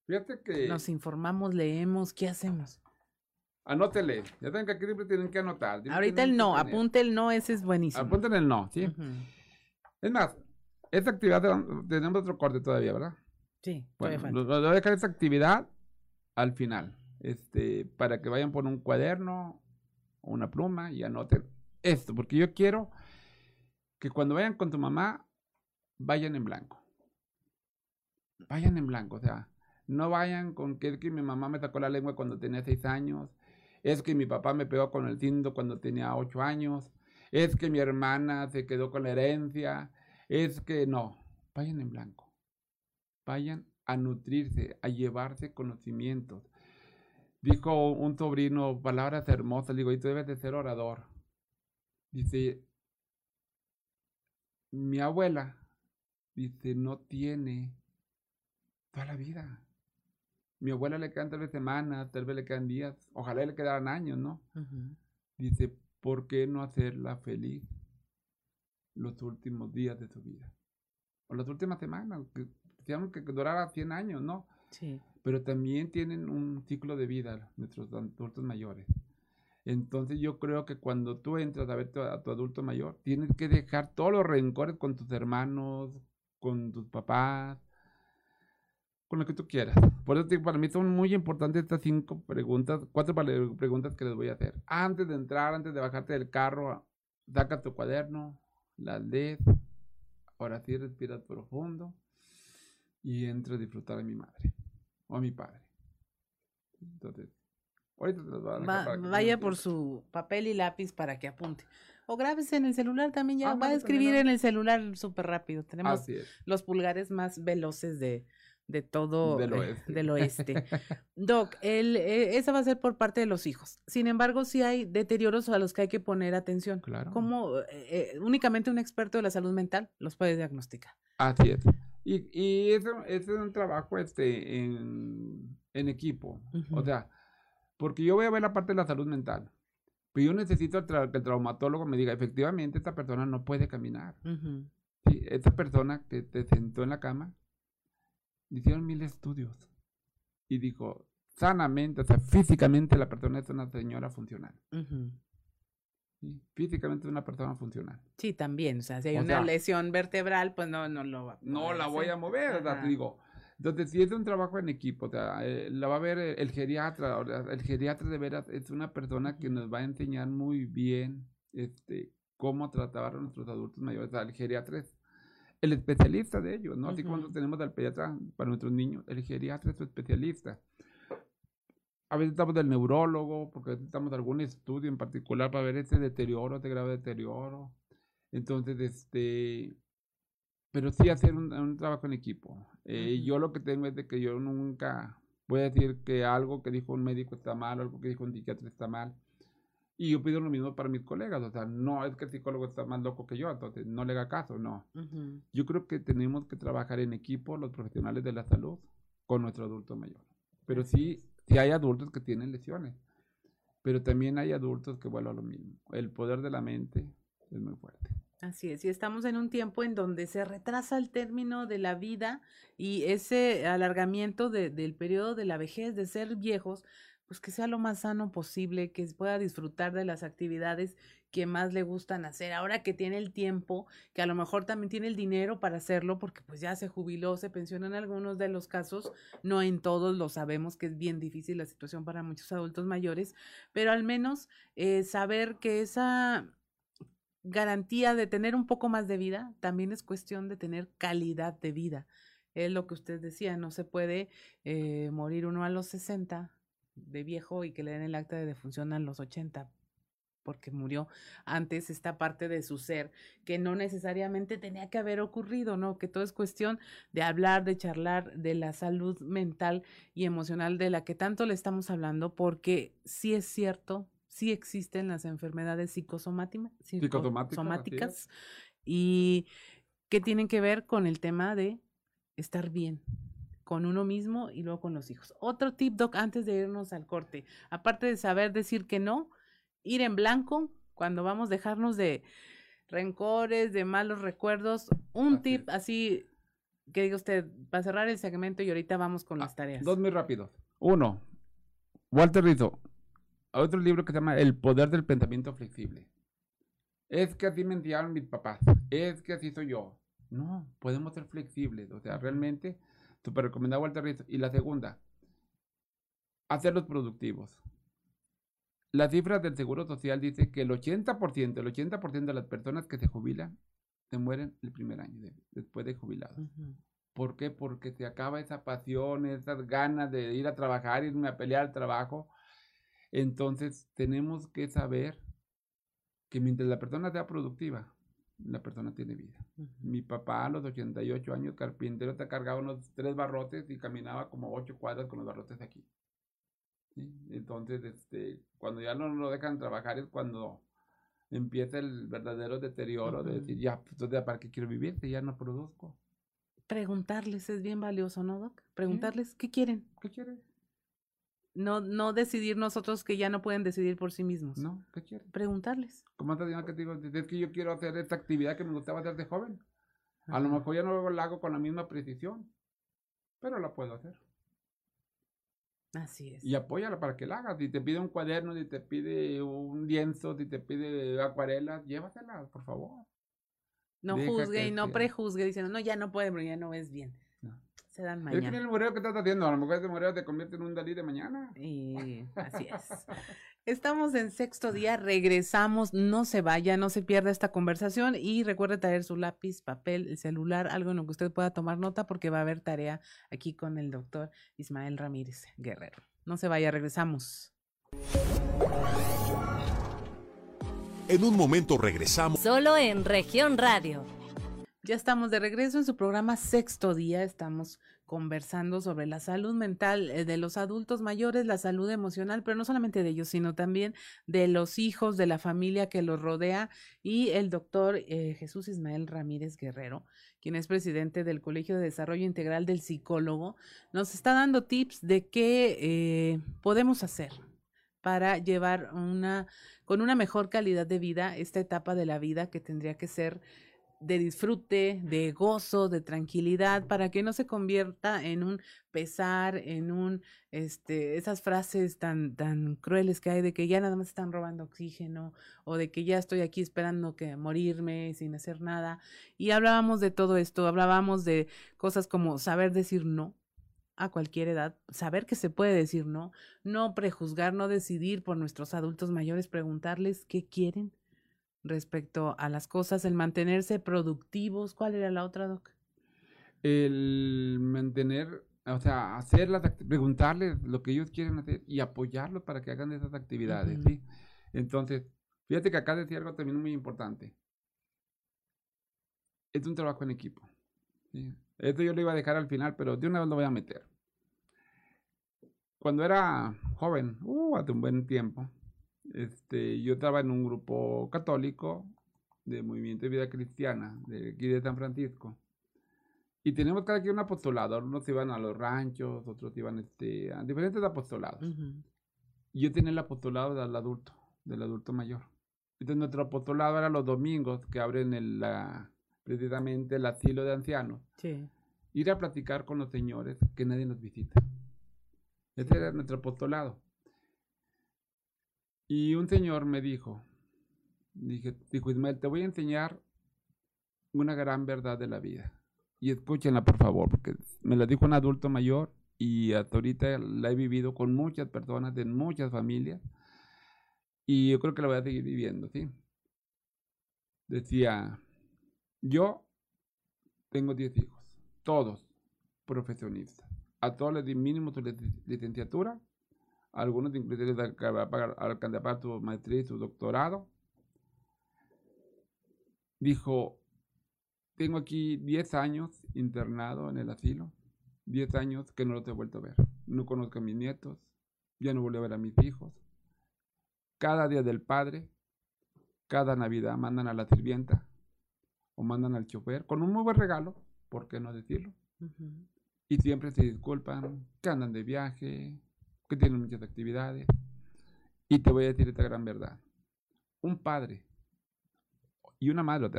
Fíjate que... Nos informamos, leemos, ¿qué hacemos? Anótele, ya saben que aquí siempre tienen que anotar. Ahorita el no, apunte el no, ese es buenísimo. Apunten el no, ¿sí? Uh -huh. Es más, esta actividad tenemos otro corte todavía, ¿verdad? Sí, bueno, lo, lo voy a dejar esta actividad al final, este, para que vayan por un cuaderno o una pluma y anoten esto, porque yo quiero que cuando vayan con tu mamá, vayan en blanco. Vayan en blanco, o sea, no vayan con que es que mi mamá me sacó la lengua cuando tenía seis años, es que mi papá me pegó con el cinto cuando tenía ocho años, es que mi hermana se quedó con la herencia, es que no, vayan en blanco. Vayan a nutrirse, a llevarse conocimientos, dijo un sobrino palabras hermosas, digo, y tú debes de ser orador. Dice, mi abuela, dice, no tiene toda la vida. Mi abuela le quedan tal vez semanas, tal vez le quedan días, ojalá le quedaran años, ¿no? Uh -huh. Dice, ¿por qué no hacerla feliz los últimos días de su vida? O las últimas semanas, que digamos que durara 100 años, ¿no? Sí pero también tienen un ciclo de vida nuestros adultos mayores. Entonces yo creo que cuando tú entras a ver a tu adulto mayor, tienes que dejar todos los rencores con tus hermanos, con tus papás, con lo que tú quieras. Por eso para mí son muy importantes estas cinco preguntas, cuatro preguntas que les voy a hacer. Antes de entrar, antes de bajarte del carro, saca tu cuaderno, las lees, ahora sí respiras profundo y entra a disfrutar a mi madre o a mi padre. Entonces, ahorita te voy a Vaya por su papel y lápiz para que apunte. O grábese en el celular también, ya va a escribir en el celular súper rápido. Tenemos los pulgares más veloces de, de todo del eh, oeste. Doc, el, eh, esa va a ser por parte de los hijos. Sin embargo, sí hay deterioros a los que hay que poner atención. Claro. Como eh, únicamente un experto de la salud mental los puede diagnosticar. Así es. Y, y eso, es un trabajo este, en, en equipo. O sea, porque yo voy a ver la parte de la salud mental. Pero yo necesito que el traumatólogo me diga, efectivamente, esta persona no puede caminar. esta persona que te sentó en la cama hicieron mil estudios y dijo, sanamente, o sea, físicamente la persona es una señora funcional. Físicamente es una persona funcional. Sí, también, o sea, si hay una lesión vertebral, pues no, no lo va a No la voy a mover, te digo. Entonces, si es un trabajo en equipo, o sea, eh, la va a ver el, geriatra, el geriatra de veras es una persona que nos va a enseñar muy bien este, cómo tratar a nuestros adultos mayores. O sea, el geriatra es el especialista de ellos, ¿no? Así como tenemos al pediatra para nuestros niños, el geriatra es su especialista. A veces estamos del neurólogo, porque necesitamos algún estudio en particular para ver ese deterioro, ese grave deterioro. Entonces, este, pero sí hacer un, trabajo en equipo. Eh, Yo lo que tengo es de que yo nunca voy a decir que algo que dijo un médico está mal, algo que dijo un psiquiatra está mal. Y yo pido lo mismo para mis colegas, o sea, no es que el psicólogo está más loco que yo, entonces no le haga caso, no. Yo creo que tenemos que trabajar en equipo, los profesionales de la salud, con nuestro adulto mayor. Pero sí, sí hay adultos que tienen lesiones, pero también hay adultos que vuelven a lo mismo. El poder de la mente es muy fuerte. Así es, y estamos en un tiempo en donde se retrasa el término de la vida y ese alargamiento del periodo de la vejez, de ser viejos, pues que sea lo más sano posible, que pueda disfrutar de las actividades que más le gustan hacer. Ahora que tiene el tiempo, que a lo mejor también tiene el dinero para hacerlo, porque pues ya se jubiló, se pensionó en algunos de los casos, no en todos lo sabemos que es bien difícil la situación para muchos adultos mayores, pero al menos eh, saber que esa garantía de tener un poco más de vida también es cuestión de tener calidad de vida. Es lo que usted decía, no se puede eh, morir uno a los 60 de viejo y que le den el acta de defunción a los 80 porque murió antes esta parte de su ser que no necesariamente tenía que haber ocurrido, ¿no? Que todo es cuestión de hablar, de charlar de la salud mental y emocional de la que tanto le estamos hablando, porque sí es cierto, sí existen las enfermedades psicosomáticas, psicosomáticas y que tienen que ver con el tema de estar bien, con uno mismo y luego con los hijos. Otro tip, Doc, antes de irnos al corte, aparte de saber decir que no, ir en blanco cuando vamos a dejarnos de rencores, de malos recuerdos, un tip así que diga usted, para cerrar el segmento y ahorita vamos con las ah, tareas. Dos muy rápidos. Uno, Walter Rizzo, otro libro que se llama El poder del pensamiento flexible. Es que así me enseñaron mis papás, es que así soy yo. No, podemos ser flexibles, o sea, realmente Súper recomendado Walter Rizzo. Y la segunda, hacerlos productivos. Las cifras del Seguro Social dice que el 80%, el 80% de las personas que se jubilan se mueren el primer año después de jubilados. ¿Por qué? Porque se acaba esa pasión, esas ganas de ir a trabajar, irme a pelear al trabajo. Entonces tenemos que saber que mientras la persona sea productiva, la persona tiene vida. Mi papá a los 88 años, carpintero, te cargaba unos tres barrotes y caminaba como ocho cuadras con los barrotes aquí. Entonces, este, cuando ya no lo dejan trabajar es cuando empieza el verdadero deterioro de decir, ya, pues, ¿para qué quiero vivir si ya no produzco? Preguntarles es bien valioso, ¿no, Doc? Preguntarles, ¿qué quieren? ¿Qué quieren? No, no decidir nosotros que ya no pueden decidir por sí mismos. No, ¿qué quieren? Preguntarles. Como antes que te digo, es que yo quiero hacer esta actividad que me gustaba hacer de joven. A lo mejor ya no la hago con la misma precisión, pero la puedo hacer. Así es. Y apóyala para que la hagas. Si te pide un cuaderno, si te pide un lienzo, si te pide acuarelas, llévatela, por favor. No juzgue y no prejuzgue diciendo, no, ya no puede, pero ya no ves bien. Se dan mañana. Es que el moreo que estás haciendo, a lo mejor ese moreo te convierte en un Dalí de mañana. Y así es. Estamos en sexto día, regresamos, no se vaya, no se pierda esta conversación y recuerde traer su lápiz, papel, el celular, algo en lo que usted pueda tomar nota porque va a haber tarea aquí con el doctor Ismael Ramírez Guerrero. No se vaya, regresamos. En un momento regresamos. Solo en región radio. Ya estamos de regreso en su programa Sexto Día. Estamos conversando sobre la salud mental eh, de los adultos mayores, la salud emocional, pero no solamente de ellos, sino también de los hijos, de la familia que los rodea y el doctor eh, Jesús Ismael Ramírez Guerrero, quien es presidente del Colegio de Desarrollo Integral del Psicólogo, nos está dando tips de qué eh, podemos hacer para llevar una con una mejor calidad de vida esta etapa de la vida que tendría que ser de disfrute, de gozo, de tranquilidad, para que no se convierta en un pesar, en un, este, esas frases tan, tan crueles que hay de que ya nada más están robando oxígeno o de que ya estoy aquí esperando que morirme sin hacer nada. Y hablábamos de todo esto, hablábamos de cosas como saber decir no a cualquier edad, saber que se puede decir no, no prejuzgar, no decidir por nuestros adultos mayores, preguntarles qué quieren, respecto a las cosas, el mantenerse productivos. ¿Cuál era la otra, Doc? El mantener, o sea, hacerlas, preguntarles lo que ellos quieren hacer y apoyarlos para que hagan esas actividades, ¿sí? Entonces, fíjate que acá decía algo también muy importante. Es un trabajo en equipo. Esto yo lo iba a dejar al final, pero de una vez lo voy a meter. Cuando era joven, uh, hace un buen tiempo, este, yo estaba en un grupo católico de Movimiento de Vida Cristiana, de aquí de San Francisco. Y teníamos cada quien un apostolado. Unos iban a los ranchos, otros iban este, a diferentes apostolados. Yo tenía el apostolado del adulto, del adulto mayor. Entonces nuestro apostolado era los domingos que abren el, precisamente el asilo de ancianos. Ir a platicar con los señores que nadie nos visita. Ese era nuestro apostolado. Y un señor me dijo, dije, dijo Ismael, te voy a enseñar una gran verdad de la vida. Y escúchenla, por favor, porque me la dijo un adulto mayor y hasta ahorita la he vivido con muchas personas, en muchas familias. Y yo creo que la voy a seguir viviendo, ¿sí? Decía, yo tengo 10 hijos, todos profesionistas. A todos les di mínimo su licenciatura algunos inclusive alcanzan a pagar su maestría y su doctorado. Dijo, tengo aquí 10 años internado en el asilo, 10 años que no los he vuelto a ver. No conozco a mis nietos, ya no volví a ver a mis hijos. Cada día del padre, cada Navidad mandan a la sirvienta o mandan al chofer con un muy buen regalo, ¿por qué no decirlo? Y siempre se disculpan que andan de viaje, que tienen muchas actividades. Y te voy a decir esta gran verdad. Un padre y una madre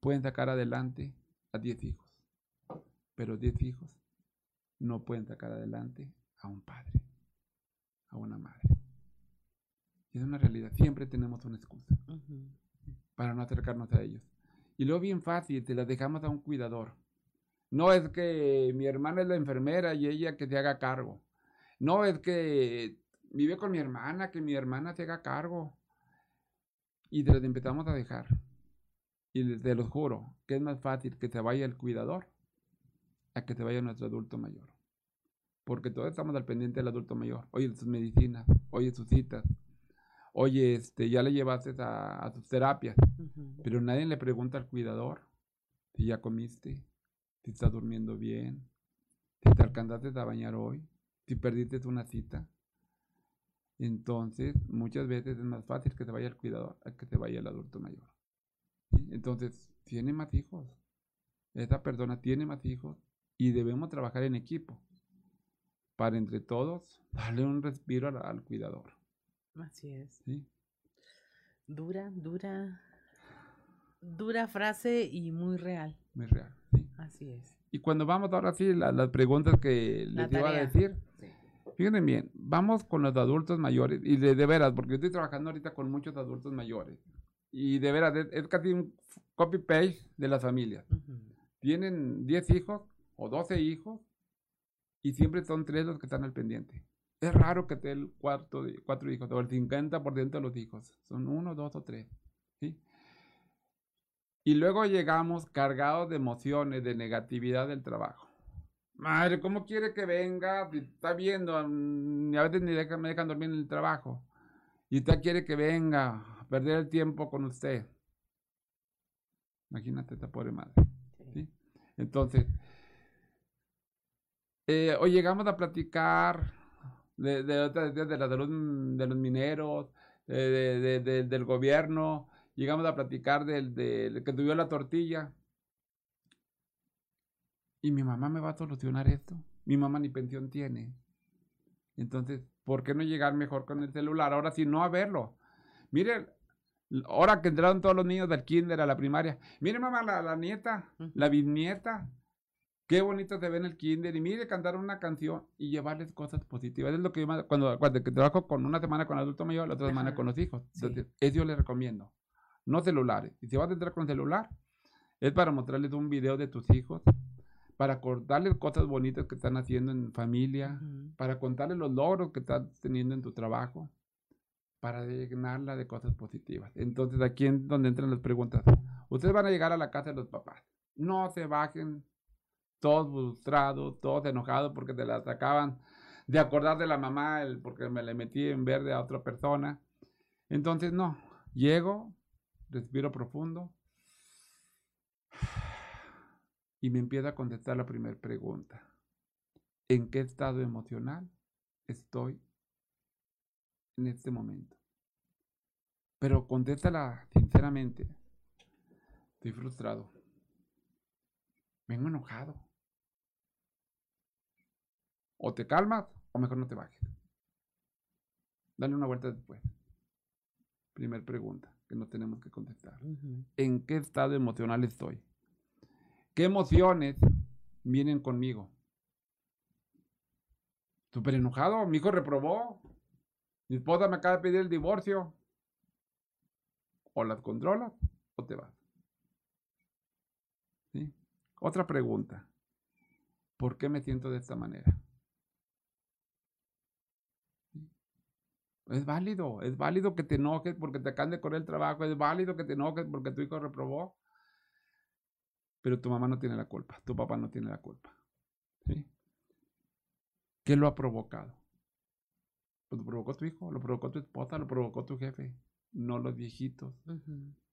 pueden sacar adelante a 10 hijos, pero 10 hijos no pueden sacar adelante a un padre, a una madre. Y es una realidad. Siempre tenemos una excusa para no acercarnos a ellos. Y luego bien fácil, te las dejamos a un cuidador. No es que mi hermana es la enfermera y ella que se haga cargo. No, es que vive con mi hermana, que mi hermana se haga cargo. Y te empezamos a dejar. Y te lo juro, que es más fácil que se vaya el cuidador a que se vaya nuestro adulto mayor. Porque todos estamos al pendiente del adulto mayor. Oye, sus medicinas, oye, sus citas. Oye, este, ya le llevaste a, sus terapias. Pero nadie le pregunta al cuidador si ya comiste, si estás durmiendo bien, si te alcanzaste a bañar hoy, si perdiste una cita, entonces muchas veces es más fácil que te vaya el cuidador a que te vaya el adulto mayor. Entonces, tiene más hijos. Esa persona tiene más hijos y debemos trabajar en equipo para entre todos darle un respiro al, cuidador. Así es. Dura, dura, dura frase y muy real. Muy real, Así es. Y cuando vamos ahora sí, las preguntas que les iba a decir, Fíjense bien, vamos con los adultos mayores y de, veras, porque yo estoy trabajando ahorita con muchos adultos mayores y de veras es, casi un copy-paste de las familias. Tienen 10 hijos o 12 hijos y siempre son tres los que están al pendiente. Es raro que tenga el cuarto de, cuatro hijos o el 50% de los hijos. Son uno, dos o tres. ¿sí? Y luego llegamos cargados de emociones, de negatividad del trabajo. Madre, ¿cómo quiere que venga? Está viendo, mm, a veces ni me dejan dormir en el trabajo. Y usted quiere que venga a perder el tiempo con usted. Imagínate esta pobre madre. ¿sí? Entonces, eh, hoy llegamos a platicar de, de, de, la salud de los mineros, del gobierno, llegamos a platicar del, del que tuvo la tortilla. Y mi mamá me va a solucionar esto. Mi mamá ni pensión tiene. Entonces, ¿por qué no llegar mejor con el celular? Ahora sí, no a verlo. Mire, ahora que entraron todos los niños del kinder a la primaria. Mire, mamá, la, la nieta, la bisnieta. Qué bonito se ve en el kinder. Y mire, cantar una canción y llevarles cosas positivas. Es lo que yo cuando, cuando trabajo con una semana con adulto mayor, la otra semana con los hijos. Entonces, eso yo les recomiendo. No celulares. Y si vas a entrar con celular, es para mostrarles un video de tus hijos para contarles cosas bonitas que están haciendo en familia, para contarles los logros que estás teniendo en tu trabajo, para llenarla de cosas positivas. Entonces aquí es donde entran las preguntas. Ustedes van a llegar a la casa de los papás. No se bajen todos frustrados, todos enojados porque te las acaban de acordar de la mamá el, porque me le metí en verde a otra persona. Entonces no, llego, respiro profundo y me empieza a contestar la primera pregunta. ¿En qué estado emocional estoy en este momento? Pero contéstala sinceramente. Estoy frustrado. Vengo enojado. O te calmas o mejor no te bajes. Dale una vuelta después. Primer pregunta que no tenemos que contestar. ¿En qué estado emocional estoy? ¿Qué emociones vienen conmigo? Súper enojado, mi hijo reprobó. Mi esposa me acaba de pedir el divorcio. O las controlas o te vas. Otra pregunta. ¿Por qué me siento de esta manera? Es válido, es válido que te enojes porque te acaban de correr el trabajo, es válido que te enojes porque tu hijo reprobó. Pero tu mamá no tiene la culpa, tu papá no tiene la culpa. ¿sí? ¿Qué lo ha provocado? Pues lo provocó tu hijo, lo provocó tu esposa, lo provocó tu jefe, no los viejitos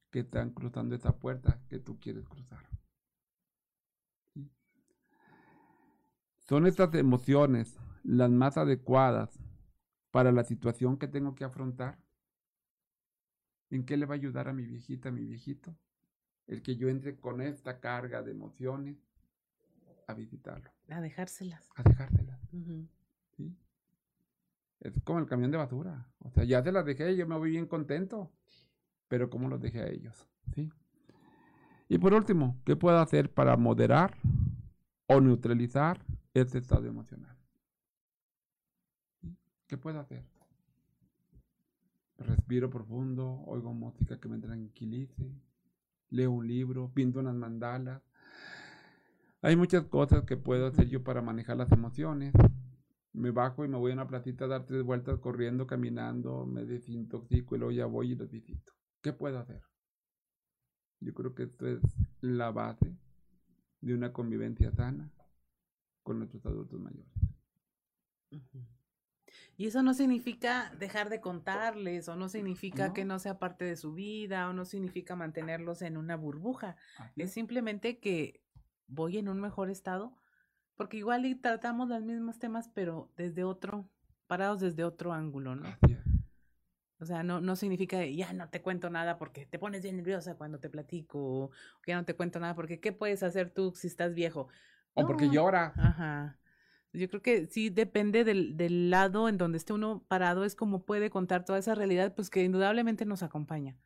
que están cruzando esa puerta que tú quieres cruzar. Son estas emociones las más adecuadas para la situación que tengo que afrontar. ¿En qué le va a ayudar a mi viejita, a mi viejito? El que yo entre con esta carga de emociones a visitarlo. A dejárselas. A dejárselas. ¿Sí? Es como el camión de basura. O sea, ya se las dejé, yo me voy bien contento. Pero ¿cómo los dejé a ellos? ¿Sí? Y por último, ¿qué puedo hacer para moderar o neutralizar este estado emocional? ¿Qué puedo hacer? Respiro profundo, oigo música que me tranquilice, leo un libro, pinto unas mandalas. Hay muchas cosas que puedo hacer yo para manejar las emociones. Me bajo y me voy a una platita a dar tres vueltas corriendo, caminando, me desintoxico y luego ya voy y los visito. ¿Qué puedo hacer? Yo creo que esto es la base de una convivencia sana con nuestros adultos mayores. Y eso no significa dejar de contarles, o no significa que no sea parte de su vida, o no significa mantenerlos en una burbuja. Es simplemente que voy en un mejor estado, porque igual y tratamos los mismos temas, pero desde otro, parados desde otro ángulo, ¿no? O sea, no, no significa ya no te cuento nada porque te pones bien nerviosa cuando te platico, o ya no te cuento nada porque ¿qué puedes hacer tú si estás viejo? O porque llora. Ajá. Yo creo que sí depende del, del, lado en donde esté uno parado, es como puede contar toda esa realidad, pues que indudablemente nos acompaña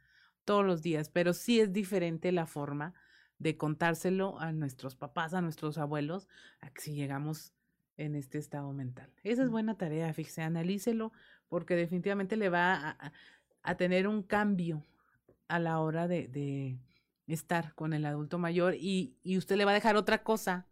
todos los días, pero sí es diferente la forma de contárselo a nuestros papás, a nuestros abuelos, a que si llegamos en este estado mental. Esa es buena tarea, fíjese, analícelo, porque definitivamente le va a, tener un cambio a la hora de, estar con el adulto mayor y, y usted le va a dejar otra cosa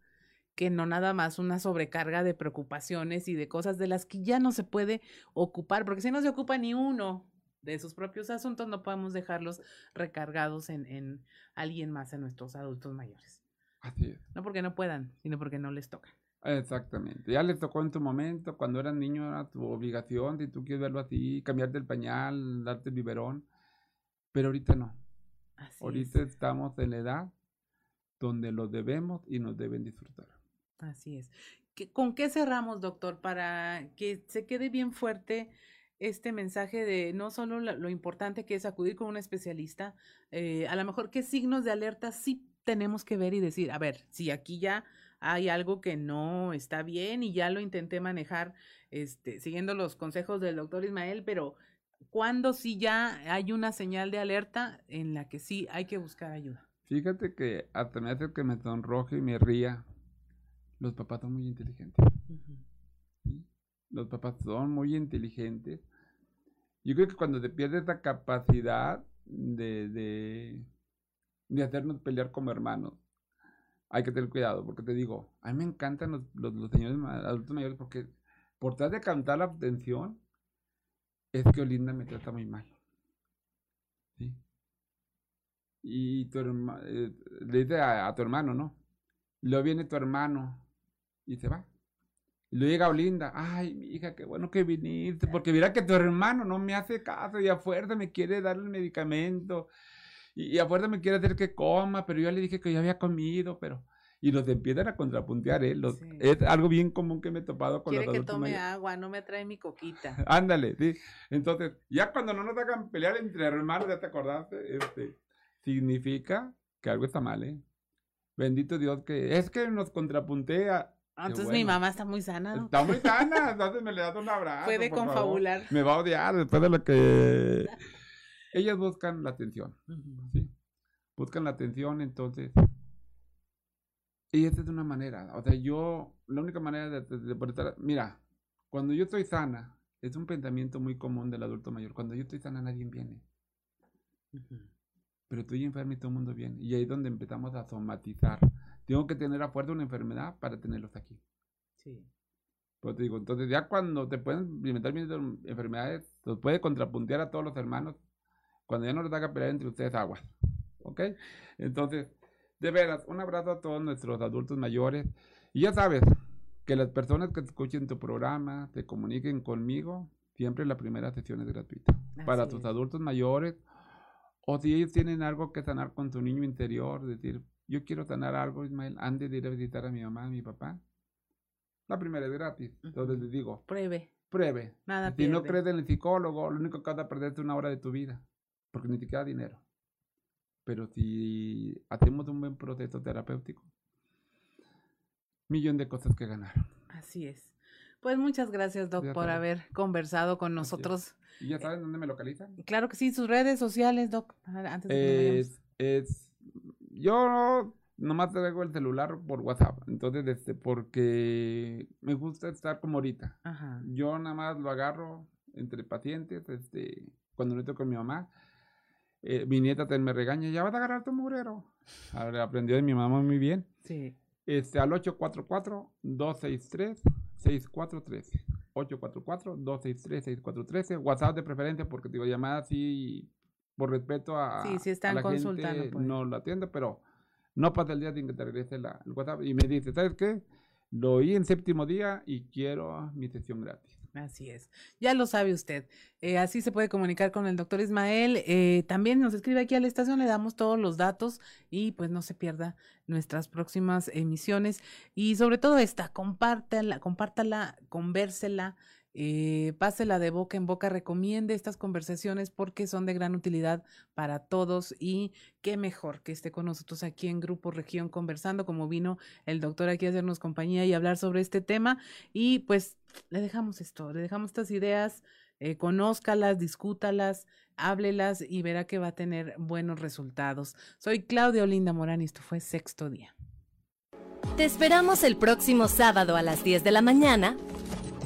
que no nada más una sobrecarga de preocupaciones y de cosas de las que ya no se puede ocupar, porque si no se ocupa ni uno de sus propios asuntos, no podemos dejarlos recargados en, en alguien más, en nuestros adultos mayores. Así es. No porque no puedan, sino porque no les toca. Exactamente. Ya les tocó en tu momento, cuando eras niño era tu obligación, si tú quieres verlo así, cambiarte el pañal, darte el biberón, pero ahorita no. ahorita estamos en la edad donde lo debemos y nos deben disfrutar. Así es. ¿Con qué cerramos, doctor, para que se quede bien fuerte este mensaje de no solo lo, importante que es acudir con un especialista, eh, a lo mejor qué signos de alerta sí tenemos que ver y decir, a ver, si aquí ya hay algo que no está bien y ya lo intenté manejar este, siguiendo los consejos del doctor Ismael, pero ¿cuándo sí ya hay una señal de alerta en la que sí hay que buscar ayuda? Fíjate que hasta me hace que me sonroje y me ría. Los papás son muy inteligentes. Los papás son muy inteligentes yo creo que cuando te pierdes esa capacidad de, de, de, hacernos pelear como hermanos, hay que tener cuidado, porque te digo, a mí me encantan los, los, señores adultos mayores porque por tratar de cantar la atención, es que Olinda me trata muy mal. ¿Sí? Y tu eh, le dice a, a, tu hermano, ¿no? Luego viene tu hermano y se va. Y luego llega Olinda, ay, mi hija, qué bueno que viniste, porque mira que tu hermano no me hace caso y a fuerza me quiere dar el medicamento y, a fuerza me quiere hacer que coma, pero yo le dije que yo había comido, pero... Y los empiezan a contrapuntear, ¿eh? Es algo bien común que me he topado con Quiere los que tome agua, no me trae mi coquita. Ándale, sí. Entonces, ya cuando no nos hagan pelear entre hermanos, ya te acordaste, este, significa que algo está mal, ¿eh? Bendito Dios que es que nos contrapuntea Ah, entonces mi mamá está muy sana. Está muy sana, entonces me le das un abrazo. Puede confabular. Me va a odiar después de lo que... Ellas buscan la atención, ¿sí? Buscan la atención, entonces... Y esta es una manera, o sea, yo, la única manera de, de, mira, cuando yo estoy sana, es un pensamiento muy común del adulto mayor, cuando yo estoy sana nadie viene. Pero estoy enfermo y todo el mundo viene. Y ahí es donde empezamos a somatizar tengo que tener a fuerza una enfermedad para tenerlos aquí. Sí. Pues te digo, entonces ya cuando te pueden implementar enfermedades, los puede contrapuntear a todos los hermanos, cuando ya no les haga pelear entre ustedes aguas. ¿Ok? Entonces, de veras, un abrazo a todos nuestros adultos mayores. Y ya sabes, que las personas que escuchen tu programa, se comuniquen conmigo, siempre la primera sesión es gratuita. para tus adultos mayores, o si ellos tienen algo que sanar con su niño interior, decir, yo quiero sanar algo, Ismael, antes de ir a visitar a mi mamá, a mi papá. La primera es gratis. Entonces les digo, pruebe. Pruebe. Nada Si no crees en el psicólogo, lo único que vas a perder es una hora de tu vida, porque ni siquiera dinero. Pero si hacemos un buen proceso terapéutico, millón de cosas que ganar. Así es. Pues muchas gracias, Doc, por haber conversado con nosotros. ¿Y ya saben dónde me localizan? Claro que sí, sus redes sociales, Doc. Antes de es, es yo nomás traigo el celular por WhatsApp. Entonces, este, porque me gusta estar como ahorita. Yo nada más lo agarro entre pacientes, este, cuando estoy con mi mamá. Eh, mi nieta también me regaña, ya vas a agarrar tu mugrero. Aprendió de mi mamá muy bien. Sí. Este, al 844-263-6413. 844-263-6413. WhatsApp de preferencia porque digo llamadas sí por respeto a, sí, sí están la consultando, gente, pues. no lo atiende, pero no pasa el día sin que te regrese la, el WhatsApp y me dice, ¿sabes qué? Lo oí en séptimo día y quiero mi sesión gratis. Así es, ya lo sabe usted. Eh, así se puede comunicar con el doctor Ismael. Eh, también nos escribe aquí a la estación, le damos todos los datos y pues no se pierda nuestras próximas emisiones. Y sobre todo esta, compártala, compártala, convérsela, eh, pásela de boca en boca, recomiende estas conversaciones porque son de gran utilidad para todos y qué mejor que esté con nosotros aquí en Grupo Región conversando, como vino el doctor aquí a hacernos compañía y hablar sobre este tema. Y pues le dejamos esto, le dejamos estas ideas, eh, conózcalas, discútalas, háblelas y verá que va a tener buenos resultados. Soy Claudia Olinda Morán y esto fue Sexto Día. Te esperamos el próximo sábado a las 10 de la mañana.